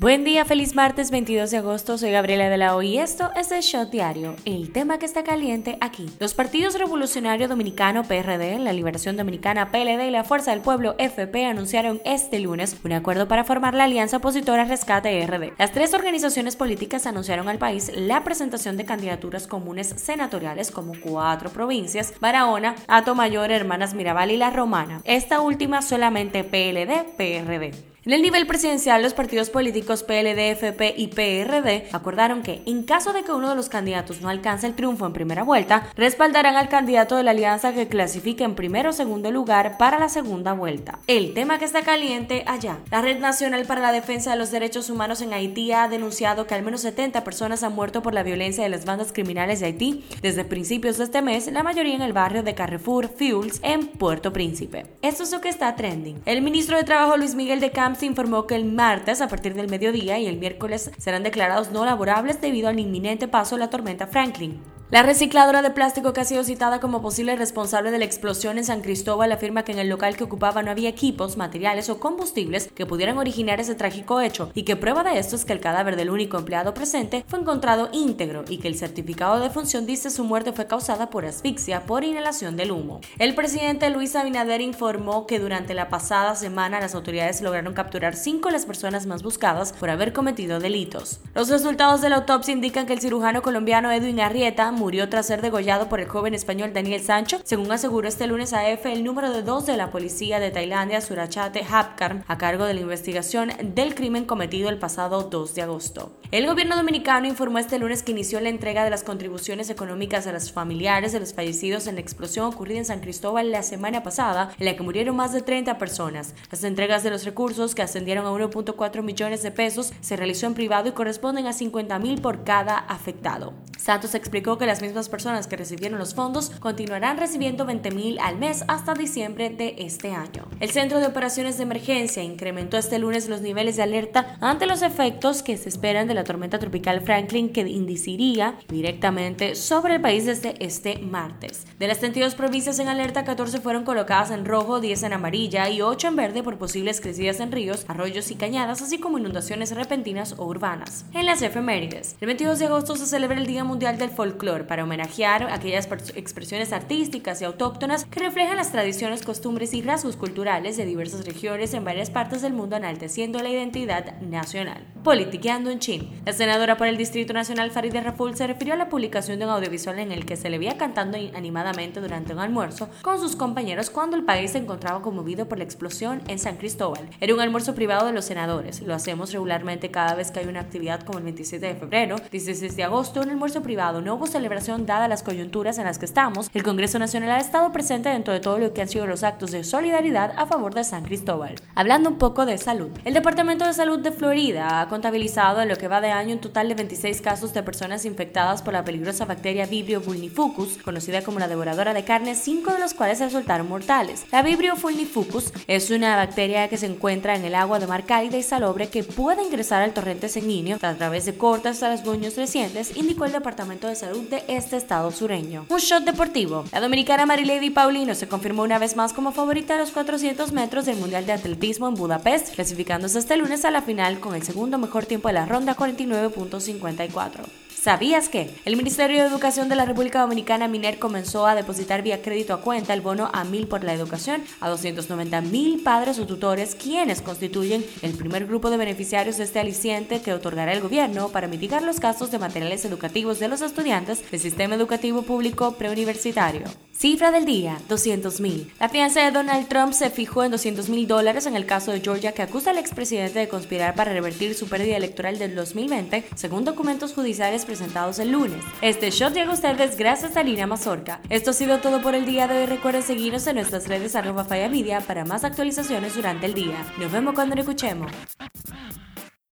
Buen día, feliz martes 22 de agosto, soy Gabriela de la O y esto es el Shot Diario, el tema que está caliente aquí. Los partidos Revolucionario Dominicano PRD, la Liberación Dominicana PLD y la Fuerza del Pueblo FP anunciaron este lunes un acuerdo para formar la alianza opositora Rescate RD. Las tres organizaciones políticas anunciaron al país la presentación de candidaturas comunes senatoriales como cuatro provincias, Barahona, Mayor, Hermanas Mirabal y La Romana. Esta última solamente PLD, PRD. En el nivel presidencial, los partidos políticos PLD, FP y PRD acordaron que, en caso de que uno de los candidatos no alcance el triunfo en primera vuelta, respaldarán al candidato de la alianza que clasifique en primero o segundo lugar para la segunda vuelta. El tema que está caliente allá. La Red Nacional para la Defensa de los Derechos Humanos en Haití ha denunciado que al menos 70 personas han muerto por la violencia de las bandas criminales de Haití desde principios de este mes, la mayoría en el barrio de Carrefour Fuels en Puerto Príncipe. Esto es lo que está trending. El ministro de Trabajo Luis Miguel de Camps informó que el martes, a partir del mediodía, y el miércoles serán declarados no laborables debido al inminente paso de la tormenta Franklin. La recicladora de plástico que ha sido citada como posible responsable de la explosión en San Cristóbal afirma que en el local que ocupaba no había equipos, materiales o combustibles que pudieran originar ese trágico hecho y que prueba de esto es que el cadáver del único empleado presente fue encontrado íntegro y que el certificado de función dice su muerte fue causada por asfixia por inhalación del humo. El presidente Luis Abinader informó que durante la pasada semana las autoridades lograron capturar cinco de las personas más buscadas por haber cometido delitos. Los resultados de la autopsia indican que el cirujano colombiano Edwin Arrieta murió tras ser degollado por el joven español Daniel Sancho, según aseguró este lunes a EFE el número de dos de la policía de Tailandia, Surachate Hapkarm, a cargo de la investigación del crimen cometido el pasado 2 de agosto. El gobierno dominicano informó este lunes que inició la entrega de las contribuciones económicas a los familiares de los fallecidos en la explosión ocurrida en San Cristóbal la semana pasada, en la que murieron más de 30 personas. Las entregas de los recursos, que ascendieron a 1.4 millones de pesos, se realizó en privado y corresponden a 50 mil por cada afectado. Santos explicó que las mismas personas que recibieron los fondos continuarán recibiendo 20 mil al mes hasta diciembre de este año. El Centro de Operaciones de Emergencia incrementó este lunes los niveles de alerta ante los efectos que se esperan de la tormenta tropical Franklin que incidiría directamente sobre el país desde este martes. De las 32 provincias en alerta, 14 fueron colocadas en rojo, 10 en amarilla y 8 en verde por posibles crecidas en ríos, arroyos y cañadas, así como inundaciones repentinas o urbanas. En las efemérides, el 22 de agosto se celebra el Día Mundial del Folclore para homenajear aquellas expresiones artísticas y autóctonas que reflejan las tradiciones, costumbres y rasgos culturales de diversas regiones en varias partes del mundo enalteciendo la identidad nacional. Politiqueando en Chin. La senadora por el Distrito Nacional Farideh Raful se refirió a la publicación de un audiovisual en el que se le veía cantando animadamente durante un almuerzo con sus compañeros cuando el país se encontraba conmovido por la explosión en San Cristóbal. Era un almuerzo privado de los senadores. Lo hacemos regularmente cada vez que hay una actividad como el 27 de febrero, 16 de agosto, un almuerzo privado. No hubo celebración dada las coyunturas en las que estamos. El Congreso Nacional ha estado presente dentro de todo lo que han sido los actos de solidaridad a favor de San Cristóbal. Hablando un poco de salud. El Departamento de Salud de Florida ha contabilizado en lo que va de año un total de 26 casos de personas infectadas por la peligrosa bacteria Vibrio vulnifucus, conocida como la devoradora de carne, cinco de los cuales resultaron mortales. La Vibrio vulnifucus es una bacteria que se encuentra en el agua de mar cálida y salobre que puede ingresar al torrente sanguíneo a través de cortas a rasguños recientes, indicó el Departamento de Salud de este estado sureño. Un shot deportivo. La dominicana Marilady Paulino se confirmó una vez más como favorita a los 400 metros del Mundial de Atletismo en Budapest, clasificándose este lunes a la final con el segundo mejor tiempo de la ronda 49.54. ¿Sabías que? El Ministerio de Educación de la República Dominicana, MINER, comenzó a depositar vía crédito a cuenta el bono a mil por la educación a 290 mil padres o tutores, quienes constituyen el primer grupo de beneficiarios de este aliciente que otorgará el gobierno para mitigar los gastos de materiales educativos de los estudiantes del sistema educativo público preuniversitario. Cifra del día, 200 mil. La fianza de Donald Trump se fijó en 200 mil dólares en el caso de Georgia que acusa al expresidente de conspirar para revertir su pérdida electoral del 2020, según documentos judiciales presentados el lunes. Este shot llega a ustedes gracias a Lina Mazorca. Esto ha sido todo por el día de hoy. Recuerden seguirnos en nuestras redes arroba Media para más actualizaciones durante el día. Nos vemos cuando lo escuchemos.